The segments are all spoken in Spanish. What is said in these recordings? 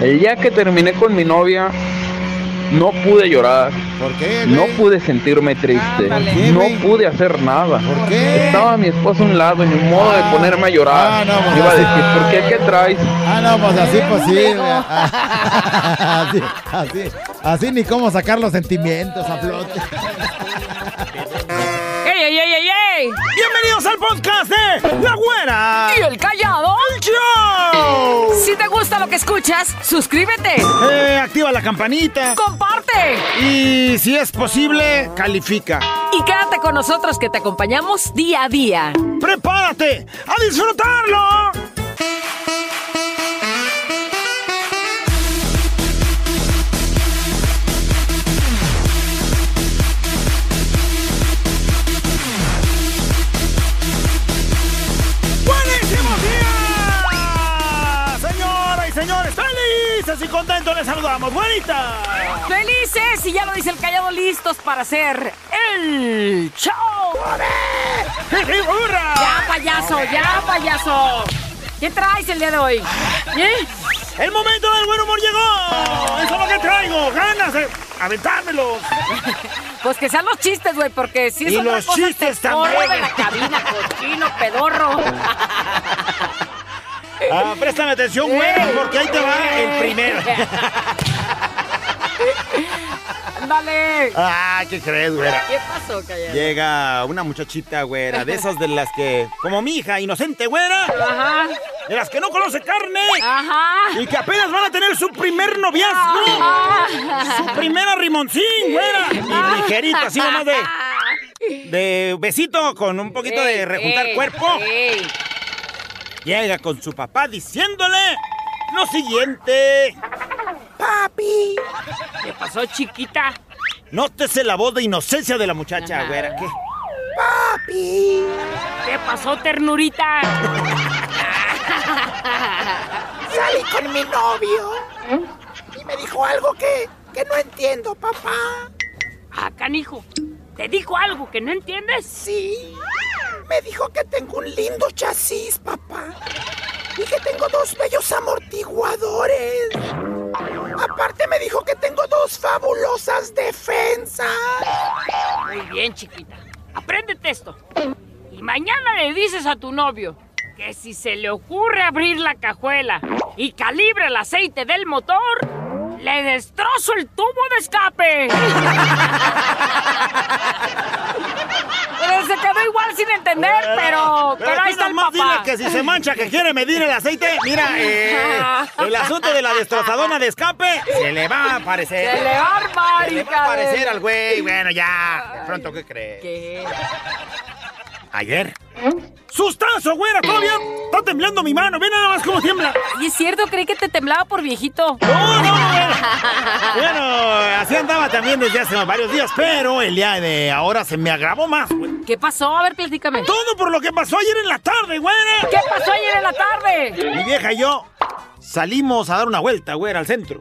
El día que terminé con mi novia, no pude llorar. ¿Por qué, No pude sentirme triste. Ándale. ¿Por qué, No pude hacer nada. ¿Por qué? Estaba mi esposo a un lado y ni modo de ponerme a llorar. Ah, no, pues Iba a decir, ¿por qué? ¿Qué traes? Ah, no, pues así, pues sí. así, así, así ni cómo sacar los sentimientos a flote. ¡Ey, ey, ey, ey, ey! Bienvenidos al podcast de La Güera. ¿Y el callado? ¡Show! Si te gusta lo que escuchas, suscríbete, Eh, activa la campanita. comparte Y si es posible, califica. y quédate con nosotros que te acompañamos día a día. ¡Prepárate a disfrutarlo! Felices y contentos les saludamos. ¡Buenita! ¡Felices! Y ya lo dice el callado, listos para hacer el show. ¡Hurra! ¡Ya, payaso! ¡Ya, payaso! ¿Qué traes el día de hoy? ¿Eh? ¡El momento del buen humor llegó! ¡Eso es lo que traigo! ¡Ganas de aventármelos! Pues que sean los chistes, güey, porque si es Y los chistes te también. de la cabina, cochino, pedorro. Ah, préstame atención, güey, porque ahí te va el primero. ¡Ándale! Ah, ¿qué crees, güera? ¿Qué pasó, callado? Llega una muchachita, güera, de esas de las que, como mi hija, inocente, güera, Ajá, de las que no conoce carne ajá. y que apenas van a tener su primer noviazgo, Ajá. su primera rimoncín, güera, y ligerita, así nomás de, de besito con un poquito de rejuntar ey, cuerpo. ey. Llega con su papá diciéndole lo siguiente. Papi. ¿Qué pasó, chiquita? Nótese la voz de inocencia de la muchacha, Ajá. güera. ¿Qué? ¿Qué pasó, ternurita? Salí con mi novio y me dijo algo que, que no entiendo, papá. Ah, canijo. ¿Te dijo algo que no entiendes? Sí, me dijo que tengo un lindo chasis, papá. Y que tengo dos bellos amortiguadores. Aparte me dijo que tengo dos fabulosas defensas. Muy bien, chiquita. Apréndete esto. Y mañana le dices a tu novio que si se le ocurre abrir la cajuela y calibra el aceite del motor, le destrozo el tubo de escape. Pero se quedó igual sin entender, pero, pero ahí aquí está el papá. dile que si se mancha que quiere medir el aceite, mira, eh, el asunto de la destrozadona de escape se le va a aparecer. Se le va a armar, Se le va a aparecer al güey. Bueno, ya. De pronto, ¿qué crees? ¿Qué? Ayer. ¡Sustazo, güera! Todavía está temblando mi mano. Ve nada más cómo tiembla. Y es cierto, creí que te temblaba por viejito. No, no, bueno. Bueno, así andaba también desde hace varios días, pero el día de ahora se me agravó más, güey. ¿Qué pasó? A ver, platícame. Todo por lo que pasó ayer en la tarde, güera. ¿Qué pasó ayer en la tarde? Mi vieja y yo salimos a dar una vuelta, güera, al centro.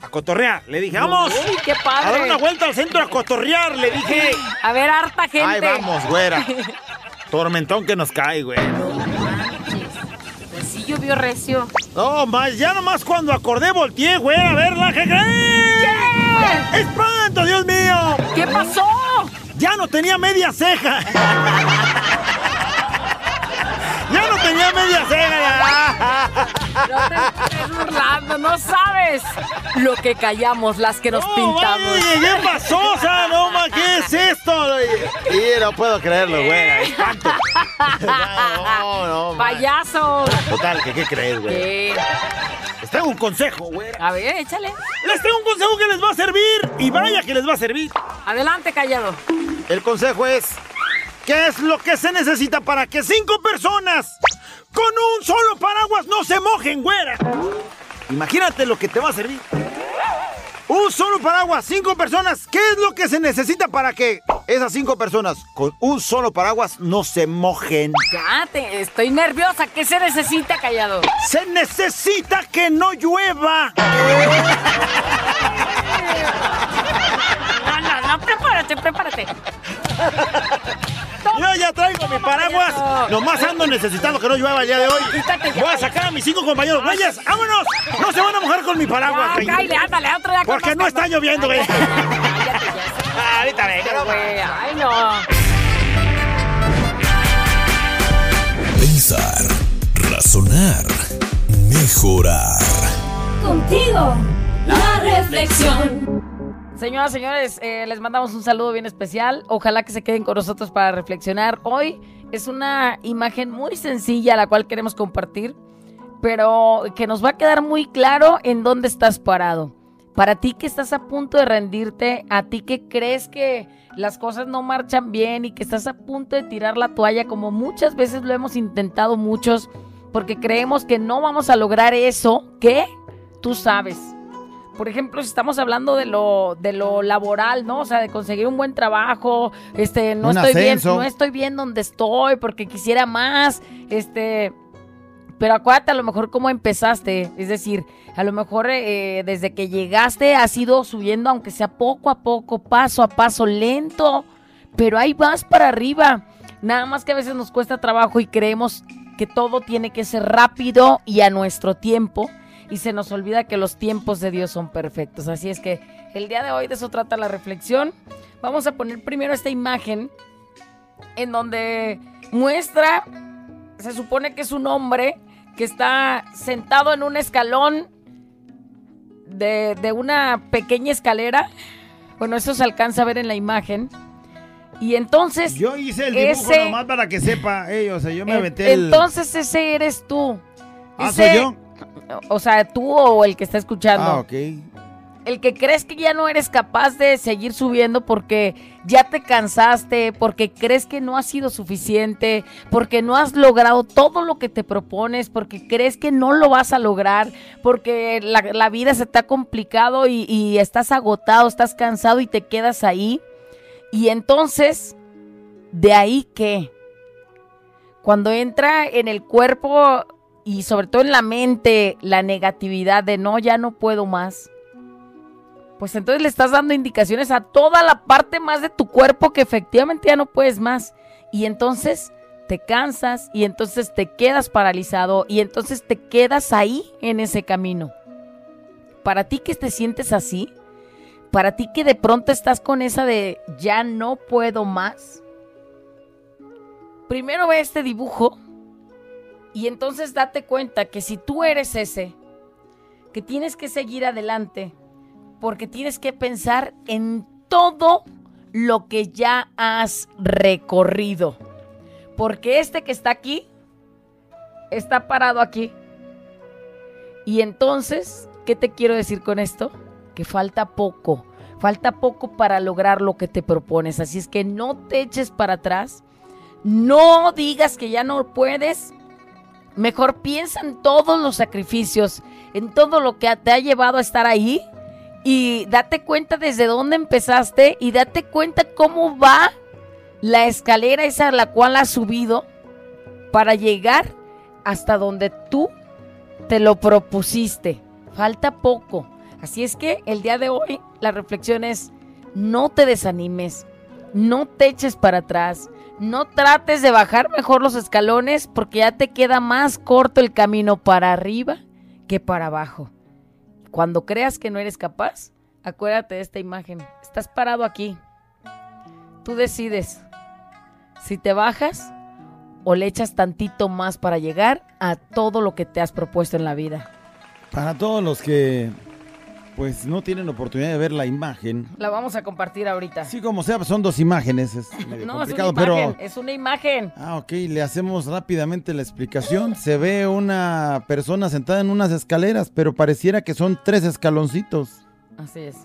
A cotorrear. Le dije, vamos. Uy, qué A dar padre. una vuelta al centro a cotorrear, le dije. A ver, harta gente. Ahí vamos, güera. Tormentón que nos cae, güey. Pues sí llovió recio. No, más, ya nomás cuando acordé volteé, güey, a verla, ¿qué crees? ¿Qué? ¡Espanto, Dios mío! ¿Qué pasó? Ya no tenía media ceja. tenía media ceja. No te estés burlando, no sabes lo que callamos las que nos No, pintamos. vaya, ¿Qué pasó? O sea, no, ma, ¿qué es esto? Sí, no puedo creerlo, güey. Espanto. No, no. Payaso. Total, ¿qué, qué crees, güey? ¿Qué? Les traigo un consejo, güey. A ver, échale. Les tengo un consejo que les va a servir. Y vaya que les va a servir. Adelante, callado. El consejo es, ¿qué es lo que se necesita para que cinco personas con un solo paraguas no se mojen, güera? Imagínate lo que te va a servir. Un solo paraguas, cinco personas. ¿Qué es lo que se necesita para que esas cinco personas con un solo paraguas no se mojen? Ya, te, estoy nerviosa. ¿Qué se necesita, callado? Se necesita que no llueva. Prepárate, prepárate. Yo ya traigo mi paraguas. Nomás ando necesitando que no llueva el día de hoy. Voy a sacar a mis cinco compañeros. ¡Güeyes, vámonos! ¡No se van a mojar con mi paraguas, Ya, cállate, ándale, otro día Porque no está lloviendo, güey. Ah, Ahorita vengo. güey. Ay, no. Pensar, razonar, mejorar. Contigo, la reflexión. Señoras, señores, eh, les mandamos un saludo bien especial. Ojalá que se queden con nosotros para reflexionar. Hoy es una imagen muy sencilla la cual queremos compartir, pero que nos va a quedar muy claro en dónde estás parado. Para ti que estás a punto de rendirte, a ti que crees que las cosas no marchan bien y que estás a punto de tirar la toalla, como muchas veces lo hemos intentado muchos, porque creemos que no vamos a lograr eso que tú sabes por ejemplo, si estamos hablando de lo, de lo laboral, ¿no? O sea, de conseguir un buen trabajo, este, no Un estoy bien, no estoy bien donde estoy porque quisiera más, este, pero acuérdate a lo mejor cómo empezaste, es decir, a lo mejor eh, desde que llegaste has ido subiendo, aunque sea poco a poco, paso a paso, lento, pero ahí vas para arriba. Nada más que a veces nos cuesta trabajo y creemos que todo tiene que ser rápido y a nuestro tiempo y se nos olvida que los tiempos de Dios son perfectos. Así es que el día de hoy de eso trata la reflexión. Vamos a poner primero esta imagen en donde muestra, se supone que es un hombre que está sentado en un escalón de, de una pequeña escalera. Bueno, eso se alcanza a ver en la imagen. Y entonces... Yo hice el dibujo Ese- nomás para que sepa ellos. O sea, yo me en- aventé el. Entonces ese eres tú. Ah, Ese- soy yo. O sea, tú o el que está escuchando. Ah, ok. El que crees que ya no eres capaz de seguir subiendo porque ya te cansaste, porque crees que no ha sido suficiente, porque no has logrado todo lo que te propones, porque crees que no lo vas a lograr, porque la, la vida se ha complicado y, y estás agotado, estás cansado y te quedas ahí. Y entonces, ¿de ahí qué? Cuando entra en el cuerpo y sobre todo en la mente la negatividad de no, ya no puedo más pues entonces le estás dando indicaciones a toda la parte más de tu cuerpo que efectivamente ya no puedes más. Y entonces te cansas y entonces te quedas paralizado y entonces te quedas ahí en ese camino. Para ti que te sientes así, para ti que de pronto estás con esa de ya no puedo más, primero ve este dibujo y entonces date cuenta que si tú eres ese, que tienes que seguir adelante, porque tienes que pensar en todo lo que ya has recorrido. Porque este que está aquí, está parado aquí. Y entonces, ¿qué te quiero decir con esto? Que falta poco. Falta poco para lograr lo que te propones. Así es que no te eches para atrás. No digas que ya no puedes. Mejor piensa en todos los sacrificios, en todo lo que te ha llevado a estar ahí y date cuenta desde dónde empezaste y date cuenta cómo va la escalera esa a la cual has subido para llegar hasta donde tú te lo propusiste. Falta poco. Así es que el día de hoy la reflexión es no te desanimes, no te eches para atrás, no trates de bajar mejor los escalones porque ya te queda más corto el camino para arriba que para abajo. Cuando creas que no eres capaz, acuérdate de esta imagen. Estás parado aquí. Tú decides si te bajas o le echas tantito más para llegar a todo lo que te has propuesto en la vida. Para todos los que pues no tienen oportunidad de ver la imagen, La vamos a compartir ahorita. así como sea, son dos imágenes, es medio no, es una imagen, pero es una imagen. Ah, ok, le hacemos rápidamente la explicación. Se ve una persona sentada en unas escaleras, pero pareciera que son tres escaloncitos. Así es.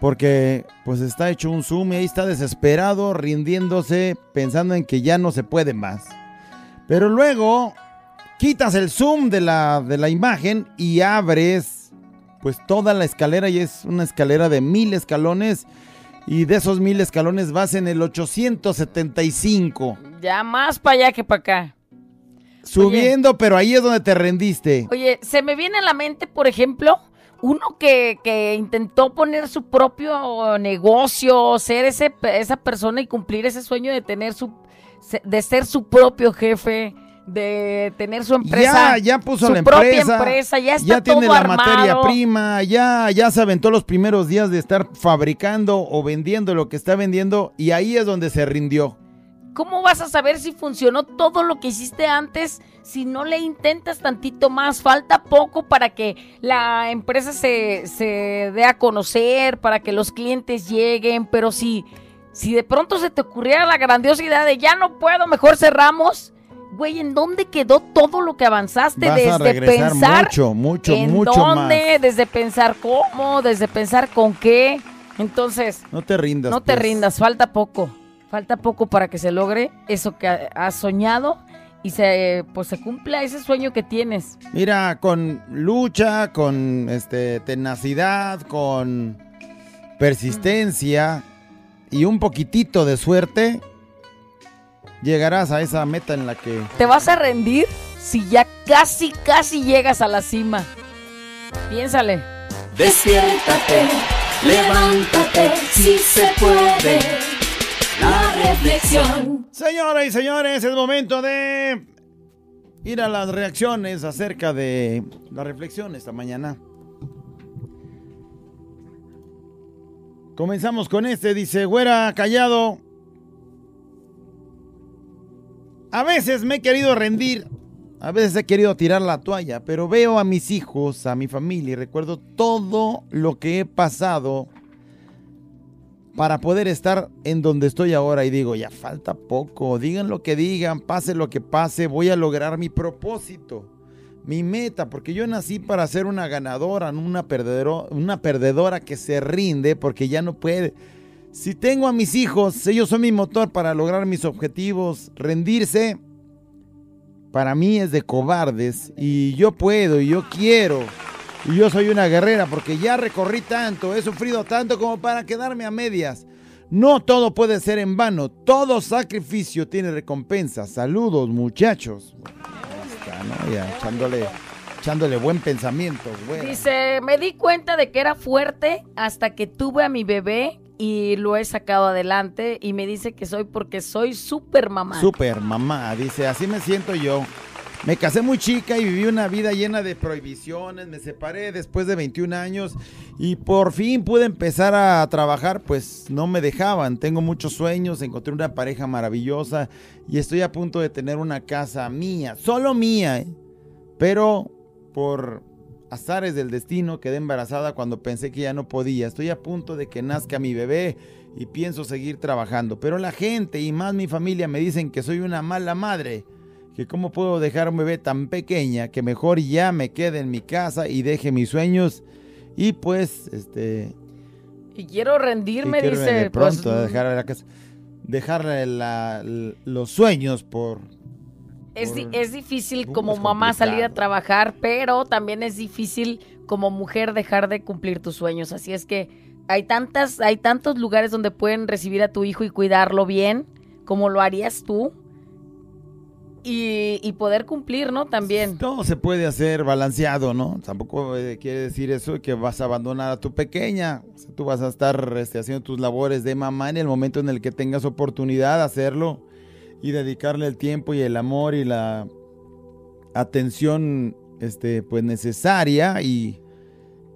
Porque pues está hecho un zoom y ahí está desesperado, rindiéndose, pensando en que ya no se puede más. Pero luego quitas el zoom de la, de la imagen y abres pues toda la escalera y es una escalera de mil escalones. Y de esos mil escalones vas en el 875. Ya más para allá que para acá. Subiendo, pero ahí es donde te rendiste. Oye, se me viene a la mente, por ejemplo, uno que, que intentó poner su propio negocio, ser ese, esa persona y cumplir ese sueño de tener su, de ser su propio jefe, de tener su empresa. Ya, ya puso su la propia empresa. ya está ya tiene todo la armado. materia prima, ya, ya se aventó los primeros días de estar fabricando o vendiendo lo que está vendiendo y ahí es donde se rindió. ¿Cómo vas a saber si funcionó todo lo que hiciste antes si no le intentas tantito más? Falta poco para que la empresa se, se dé a conocer, para que los clientes lleguen, pero si, si de pronto se te ocurriera la grandiosa idea de ya no puedo, mejor cerramos. Güey, ¿en dónde quedó todo lo que avanzaste? Vas desde pensar mucho, mucho, en mucho dónde, más. desde pensar cómo, desde pensar con qué. Entonces, No te rindas. no te pues. rindas, falta poco. Falta poco para que se logre eso que ha- has soñado y se pues se cumpla ese sueño que tienes. Mira, con lucha, con este tenacidad, con persistencia y un poquitito de suerte, llegarás a esa meta en la que ¿Te vas a rendir si ya casi casi llegas a la cima? Piénsale. Despiértate, levántate, si se puede. La reflexión. Señoras y señores, es momento de ir a las reacciones acerca de la reflexión esta mañana. Comenzamos con este, dice, güera callado. A veces me he querido rendir, a veces he querido tirar la toalla, pero veo a mis hijos, a mi familia y recuerdo todo lo que he pasado para poder estar en donde estoy ahora y digo, ya falta poco, digan lo que digan, pase lo que pase, voy a lograr mi propósito, mi meta, porque yo nací para ser una ganadora, no una, perdedero- una perdedora que se rinde porque ya no puede. Si tengo a mis hijos, ellos son mi motor para lograr mis objetivos, rendirse para mí es de cobardes y yo puedo y yo quiero. Y yo soy una guerrera porque ya recorrí tanto, he sufrido tanto como para quedarme a medias. No todo puede ser en vano, todo sacrificio tiene recompensa. Saludos muchachos. Está, ¿no? Echándole, buen pensamiento. Dice, me di cuenta de que era fuerte hasta que tuve a mi bebé y lo he sacado adelante y me dice que soy porque soy súper mamá. Super mamá, dice, así me siento yo. Me casé muy chica y viví una vida llena de prohibiciones, me separé después de 21 años y por fin pude empezar a trabajar, pues no me dejaban. Tengo muchos sueños, encontré una pareja maravillosa y estoy a punto de tener una casa mía, solo mía. Pero por azares del destino quedé embarazada cuando pensé que ya no podía. Estoy a punto de que nazca mi bebé y pienso seguir trabajando. Pero la gente y más mi familia me dicen que soy una mala madre. Que cómo puedo dejar un bebé tan pequeña que mejor ya me quede en mi casa y deje mis sueños. Y pues, este... Y quiero y rendirme, quiero dice. de pues, pronto dejar la casa. La- los sueños por... Es, por- es difícil Uh, como es mamá salir a trabajar, pero también es difícil como mujer dejar de cumplir tus sueños. Así es que hay tantas, hay tantos lugares donde pueden recibir a tu hijo y cuidarlo bien, como lo harías tú. Y, y poder cumplir, ¿no? También. Todo se puede hacer balanceado, ¿no? Tampoco eh, quiere decir eso que vas a abandonar a tu pequeña. O sea, tú vas a estar este, haciendo tus labores de mamá en el momento en el que tengas oportunidad de hacerlo y dedicarle el tiempo y el amor y la atención este, pues necesaria y,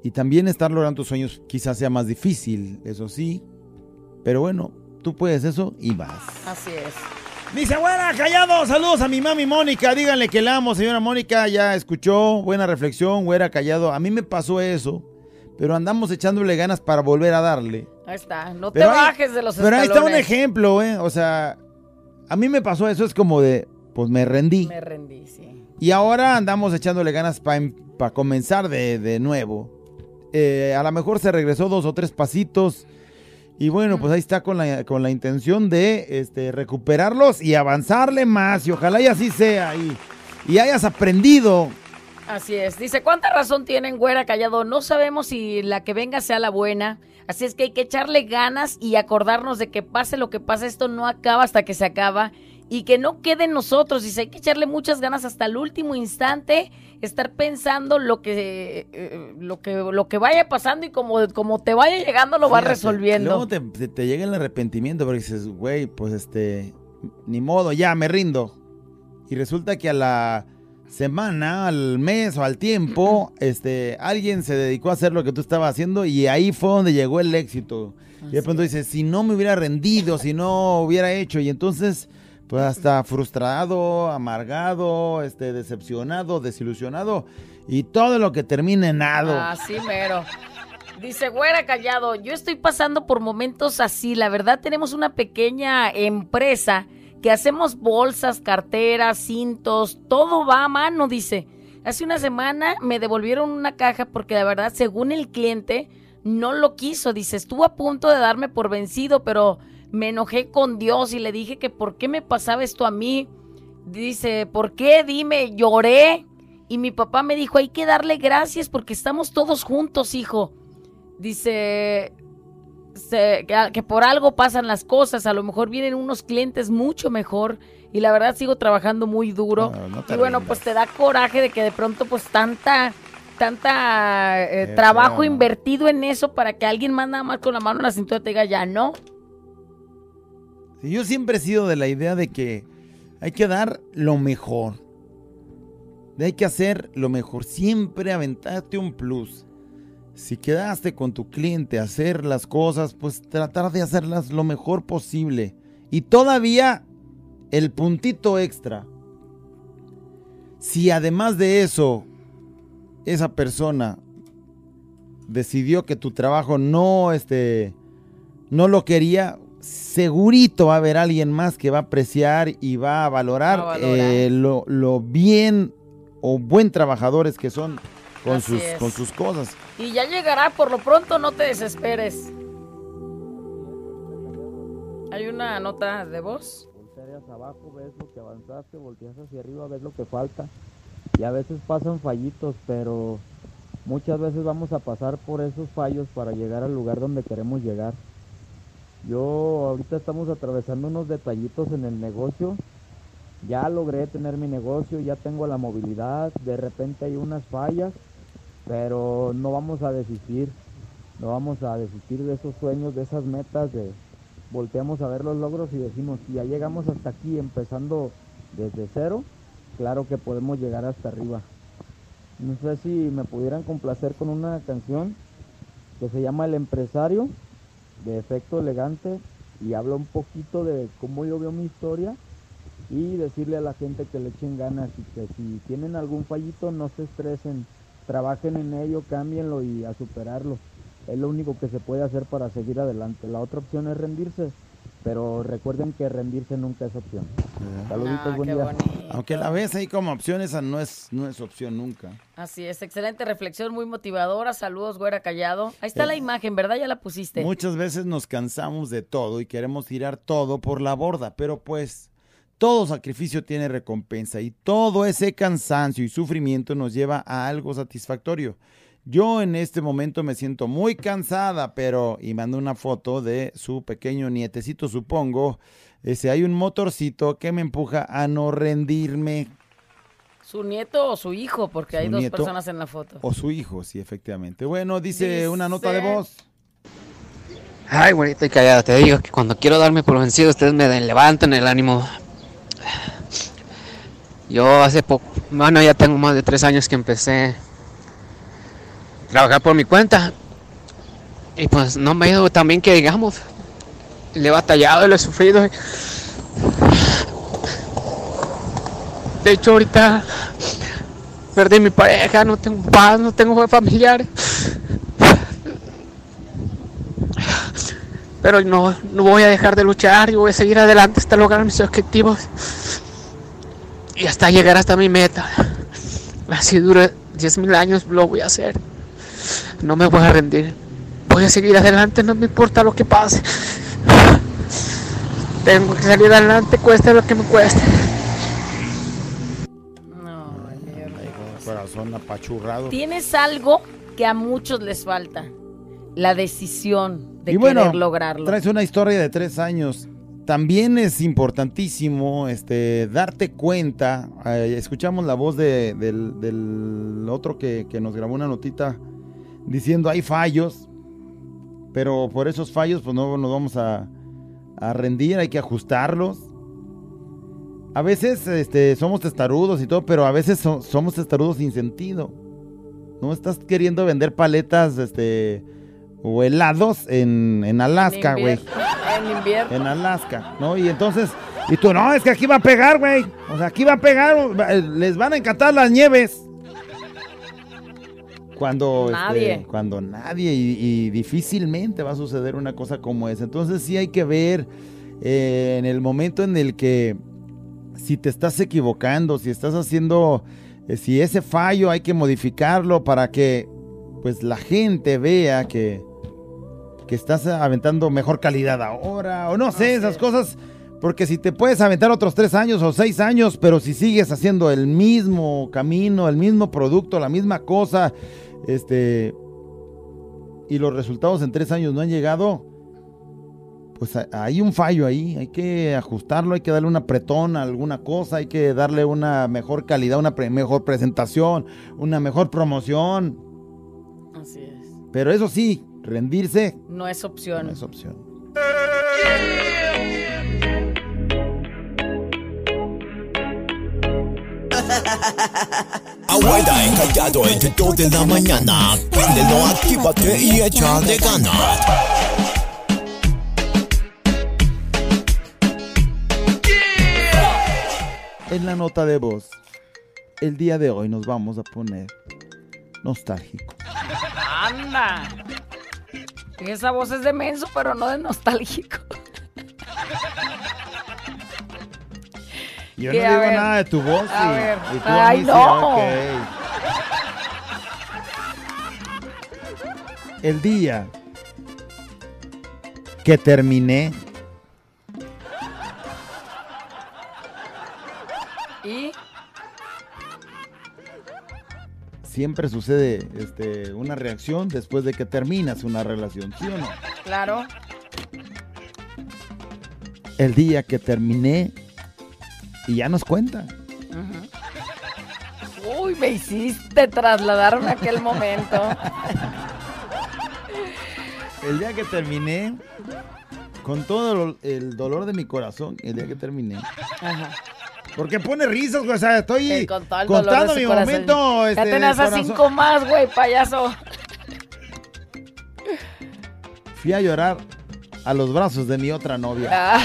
y también estar logrando tus sueños quizás sea más difícil, eso sí. Pero bueno, tú puedes eso y vas. Así es. Dice, buena, callado, saludos a mi mami Mónica, díganle que la amo, señora Mónica, ya escuchó, buena reflexión, güera, callado. A mí me pasó eso, pero andamos echándole ganas para volver a darle. Ahí está. No Pero te bajes de los Pero ahí está un ejemplo, ¿eh? O sea, a mí me pasó eso, es como de, pues me rendí. Me rendí, sí. Y ahora andamos echándole ganas para comenzar de, de nuevo. Eh, a lo mejor se regresó dos o tres pasitos. Y bueno, pues ahí está con la, con la intención de este, recuperarlos y avanzarle más. Y ojalá y así sea. Y, y hayas aprendido. Así es. Dice, ¿cuánta razón tienen, güera callado? No sabemos si la que venga sea la buena. Así es que hay que echarle ganas y acordarnos de que pase lo que pase, esto no acaba hasta que se acaba. Y que no quede en nosotros. Dice, hay que echarle muchas ganas hasta el último instante. Estar pensando lo que, eh, lo que, lo que vaya pasando y como, como te vaya llegando lo vas resolviendo. Luego te, te- te llega el arrepentimiento porque dices, güey, pues este, ni modo, ya me rindo. y resulta que a la semana, al mes o al tiempo, este, alguien se dedicó a hacer lo que tú estabas haciendo y ahí fue donde llegó el éxito. y de pronto dices, si no me hubiera rendido, si no hubiera hecho, y entonces, pues hasta frustrado, amargado, este, decepcionado, desilusionado, y todo lo que termine en nada. Así mero. Dice, güera callado, yo estoy pasando por momentos así. La verdad, tenemos una pequeña empresa que hacemos bolsas, carteras, cintos, todo va a mano, dice. Hace una semana me devolvieron una caja porque la verdad, según el cliente, no lo quiso. Dice, estuvo a punto de darme por vencido, pero me enojé con Dios y le dije que por qué me pasaba esto a mí. Dice, ¿por qué? Dime, lloré. Y mi papá me dijo, hay que darle gracias porque estamos todos juntos, hijo. Dice, que, por algo pasan las cosas, a lo mejor vienen unos clientes mucho mejor y la verdad sigo trabajando muy duro. y bueno, pues te da coraje de que de pronto pues tanta tanta eh, trabajo invertido en eso para que alguien más nada más con la mano en la cintura te diga ya no. yo siempre he sido de la idea de que hay que dar lo mejor. De hay que hacer lo mejor. Siempre aventarte un plus si quedaste con tu cliente a hacer las cosas, pues tratar de hacerlas lo mejor posible. Y todavía el puntito extra. Si además de eso, esa persona decidió que tu trabajo no, este, no lo quería, segurito va a haber alguien más que va a apreciar y va a valorar, eh, lo, lo bien o buen trabajadores que son con, sus, con sus cosas. Y ya llegará, por lo pronto no te desesperes. Hay una nota de voz. Volteas abajo, ves lo que avanzaste, volteas hacia arriba, ves lo que falta. Y a veces pasan fallitos, pero muchas veces vamos a pasar por esos fallos para llegar al lugar donde queremos llegar. Yo ahorita estamos atravesando unos detallitos en el negocio. Ya logré tener mi negocio, ya tengo la movilidad, de repente hay unas fallas pero no vamos a desistir, no vamos a desistir de esos sueños, de esas metas, de volteamos a ver los logros y decimos, si ya llegamos hasta aquí empezando desde cero, claro que podemos llegar hasta arriba. No sé si me pudieran complacer con una canción que se llama El empresario, de efecto elegante, y habla un poquito de cómo yo veo mi historia y decirle a la gente que le echen ganas y que si tienen algún fallito no se estresen trabajen en ello, cámbienlo y a superarlo. Es lo único que se puede hacer para seguir adelante. La otra opción es rendirse, pero recuerden que rendirse nunca es opción. Saluditos, ah, buen día. Aunque la ves ahí como opción, esa no es, no es opción nunca. Así es, excelente reflexión, muy motivadora. Saludos, güera callado. Ahí está la eh, imagen, ¿verdad? Ya la pusiste. Muchas veces nos cansamos de todo y queremos tirar todo por la borda, pero pues todo sacrificio tiene recompensa y todo ese cansancio y sufrimiento nos lleva a algo satisfactorio. Yo en este momento me siento muy cansada, pero, y mando una foto de su pequeño nietecito, supongo. Ese, hay un motorcito que me empuja a no rendirme. ¿Su nieto o su hijo? Porque hay dos personas en la foto. O su hijo, sí, efectivamente. Bueno, dice, una nota de voz. Ay, bonita y callada, te digo que cuando quiero darme por vencido, ustedes me levantan el ánimo. Yo hace poco, bueno, ya tengo más de tres años que empecé a trabajar por mi cuenta. Y pues no me ha ido tan bien que digamos. Le he batallado, le he sufrido. De hecho, ahorita perdí mi pareja, no tengo paz, no tengo familiar. Pero no, no voy a dejar de luchar y voy a seguir adelante hasta lograr mis objetivos y hasta llegar hasta mi meta. Así dura 10.000 años, lo voy a hacer. No me voy a rendir. Voy a seguir adelante, no me importa lo que pase. Tengo que salir adelante, cueste lo que me cueste. No, corazón apachurrado. Tienes algo que a muchos les falta. La decisión de querer lograrlo. Traes una historia de tres años también es importantísimo este, darte cuenta, eh, escuchamos la voz del, otro que, nos grabó una notita diciendo hay fallos, pero por esos fallos pues no nos vamos a, rendir, hay que ajustarlos. a veces este, somos testarudos y todo, pero a veces so- somos testarudos sin sentido. No estás queriendo vender paletas este, o helados en, en Alaska, güey. En invierno. En Alaska, ¿no? Y entonces, y tú, no, es que aquí va a pegar, güey. O sea, aquí va a pegar, les van a encantar las nieves. Cuando este, Nadie. cuando nadie y, y difícilmente va a suceder una cosa como esa. Entonces sí hay que ver eh, en el momento en el que si te estás equivocando, si estás haciendo, eh, si ese fallo hay que modificarlo para que pues la gente vea que, que estás aventando mejor calidad ahora, o no sé, esas cosas, porque si te puedes aventar otros tres años o seis años, pero si sigues haciendo el mismo camino, el mismo producto, la misma cosa, este, y los resultados en tres años no han llegado, pues ha- hay un fallo ahí, hay que ajustarlo, hay que darle una apretón a alguna cosa, hay que darle una mejor calidad, una pre- mejor presentación, una mejor promoción, Así es. pero eso sí, rendirse No es opción. no es opción. Abuela encallado entre 2 de la mañana. Préndelo, actívate y échale ganas. En la nota de voz, el día de hoy nos vamos a poner nostálgico. ¡Anda! Esa voz es de menso, pero no de nostálgico. Yo no digo ver. nada de tu voz. A y- ver. y tú Ay, no. El día que terminé, siempre sucede este, una reacción después de que terminas una relación, ¿sí o no? claro, El día que terminé y ya nos cuenta. uy, me hiciste trasladaron a aquel momento. El día que terminé, con todo el dolor de mi corazón, el día que terminé. Ajá. Porque pone risas, güey, o sea, estoy contando mi corazón. momento. Ya este, tenías a corazón. cinco más, güey, payaso. Fui a llorar a los brazos de mi otra novia. Ah.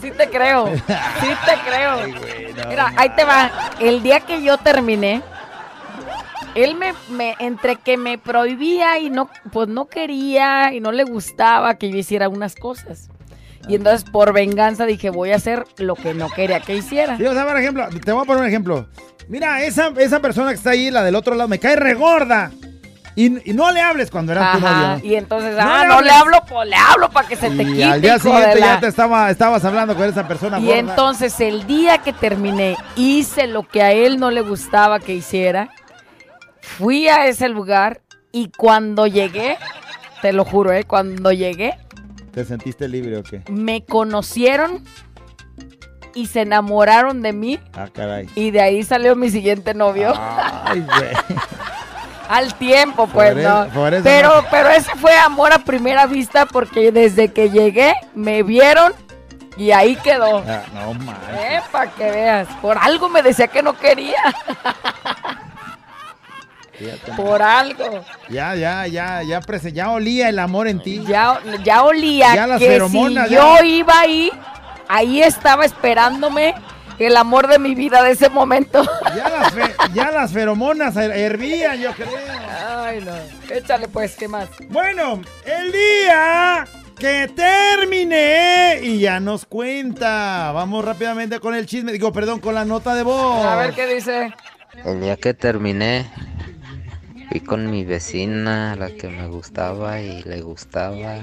Sí te creo, sí te creo. no Mira, ahí te va. El día que yo terminé, él me, me, entre que me prohibía y no, pues no quería y no le gustaba que yo hiciera unas cosas. Y entonces por venganza dije, voy a hacer lo que no quería que hiciera. Sí, o sea, por ejemplo, te voy a poner un ejemplo. Mira, esa, esa persona que está ahí, la del otro lado, me cae regorda. Y, y no le hables cuando era tu novio. Y entonces, No ah, le no le hablo, pues le hablo para que se te Y quite, al día siguiente la- ya te estaba, estabas hablando con esa persona Y gorda. entonces el día que terminé, hice lo que a él no le gustaba que hiciera. Fui a ese lugar y cuando llegué, te lo juro, ¿eh? cuando llegué, ¿Te sentiste libre o qué? me conocieron y se enamoraron de mí. Ah, caray. Y de ahí salió mi siguiente novio. Ay, güey. Al tiempo, pues, Por ¿no? por eso pero, no- pero ese fue amor a primera vista porque desde que llegué me vieron y ahí quedó. Ah, no mames. Eh, para que veas. Por algo me decía que no quería. Por algo. Ya, ya, ya, ya, ya olía el amor en ti. Ya, ya olía Ya las que feromonas, si ya. yo iba ahí, ahí estaba esperándome el amor de mi vida de ese momento. Ya las, fe- ya las feromonas her- hervían, yo creo. Ay, no. Échale pues, ¿qué más? Bueno, el día que terminé y ya nos cuenta. Vamos rápidamente con el chisme, digo, perdón, con la nota de voz. A ver qué dice. El día que terminé, fui con mi vecina, la que me gustaba y le gustaba.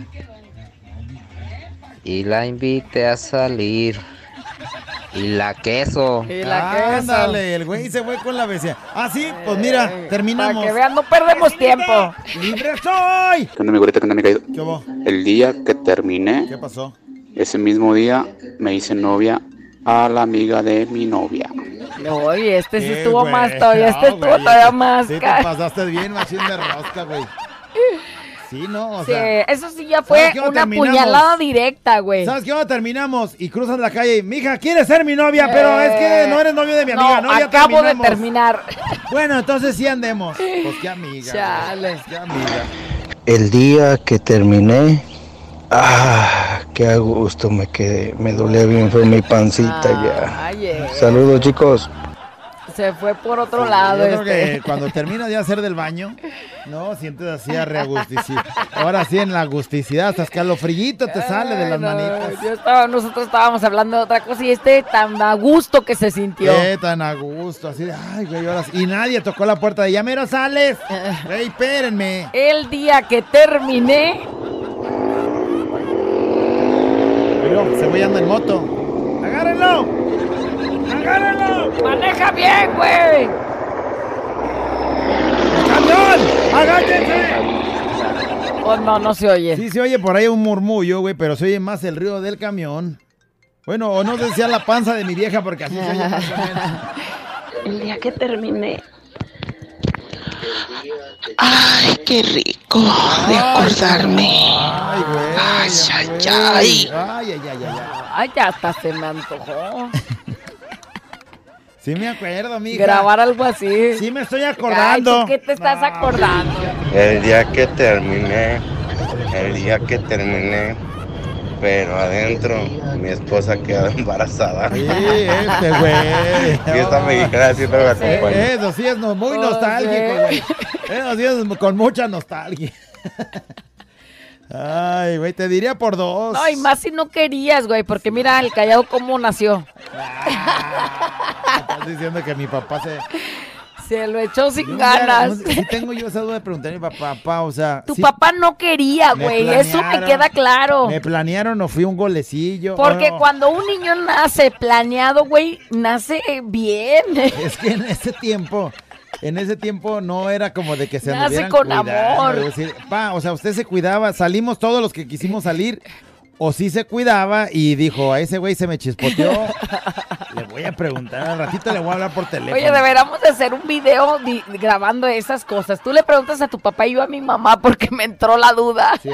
Y la invité a salir. Y la queso. Y la queso. Ándale, el güey se fue con la vecina. Ah, sí, pues mira, terminamos. Para que vean, no perdemos tiempo. ¡Libre soy! ¿Qué onda, mi gorrita? ¿Qué onda, mi caído? ¿Qué hubo? El día que terminé, ¿Qué pasó? ese mismo día me hice novia a la amiga de mi novia. Oye, este sí estuvo güey. más todavía, este No, estuvo güey, todavía más. Sí, te pasaste bien, machín de rosca, güey. Sí, no, o Sí, sea. eso sí ya ¿sabes fue una puñalada directa, güey. ¿Sabes qué? Ahora terminamos y cruzas la calle y, mija, ¿quieres ser mi novia? Pero es que no eres novio de mi amiga, ¿no? Ya acabo de terminar. Bueno, entonces sí andemos. Pues qué amiga. Chale. güey, Qué amiga. El día que terminé, ah, qué a gusto me quedé. Me dolía bien fue mi pancita ya. Ay, eh, Saludos chicos. Se fue por otro lado. este. que cuando terminas de hacer del baño, no, sientes así a reagusticidad. Ahora sí, en la agusticidad, hasta escalofrillito te sale de las no, manitas. yo estaba- nosotros estábamos hablando de otra cosa y este tan a gusto que se sintió. Qué tan a gusto, así de, ay, güey, ahora sí. Y nadie tocó la puerta de, ya mero sales. Güey, espérenme. El día que terminé, Pero se voy anda en moto. ¡Agárrenlo! ¡Agárrenlo! maneja bien, güey. ¡Camión! ¡Agáchense! Oh, no, no se oye. Sí, se oye por ahí un murmullo, güey, pero se oye más el ruido del camión. Bueno, o no sé si sea la panza de mi vieja, porque así se oye. El día que terminé. Ay, qué rico de acordarme. Ay, güey. Ay, ay, ay. Ay, ay, ay, ay, ay. Ay, ya hasta se me antojó. Sí me acuerdo, mija. Grabar algo así. Sí me estoy Ay, acordando. ¿tú ¿Qué te estás acordando? El día que terminé, el día que terminé, pero adentro mi esposa quedó embarazada. Sí, este güey. Y esta mexicana siempre me acompaña. Eh, Eso sí es no- muy Oh, nostálgico, güey. Eso sí es con mucha nostalgia. Ay, güey, te diría por dos. No, y más si no querías, güey, porque mira el callado cómo nació. Estás diciendo que mi papá se... Se lo echó sin ganas. no sí tengo yo esa duda de preguntar a mi papá, o sea... Tu sí papá no quería, güey. Eso me queda claro. Me planearon o fui un golecillo. Porque o no. cuando un niño nace planeado, güey, nace bien. Es que en ese tiempo, en ese tiempo no era como de que se Nace con cuidando, amor. decir, pa, o sea, usted se cuidaba, salimos todos los que quisimos salir, o sí se cuidaba y dijo, a ese güey se me chispoteó. le voy a preguntar, al ratito le voy a hablar por teléfono. Oye, deberíamos de hacer un video grabando esas cosas. Tú le preguntas a tu papá y yo a mi mamá porque me entró la duda. Sí,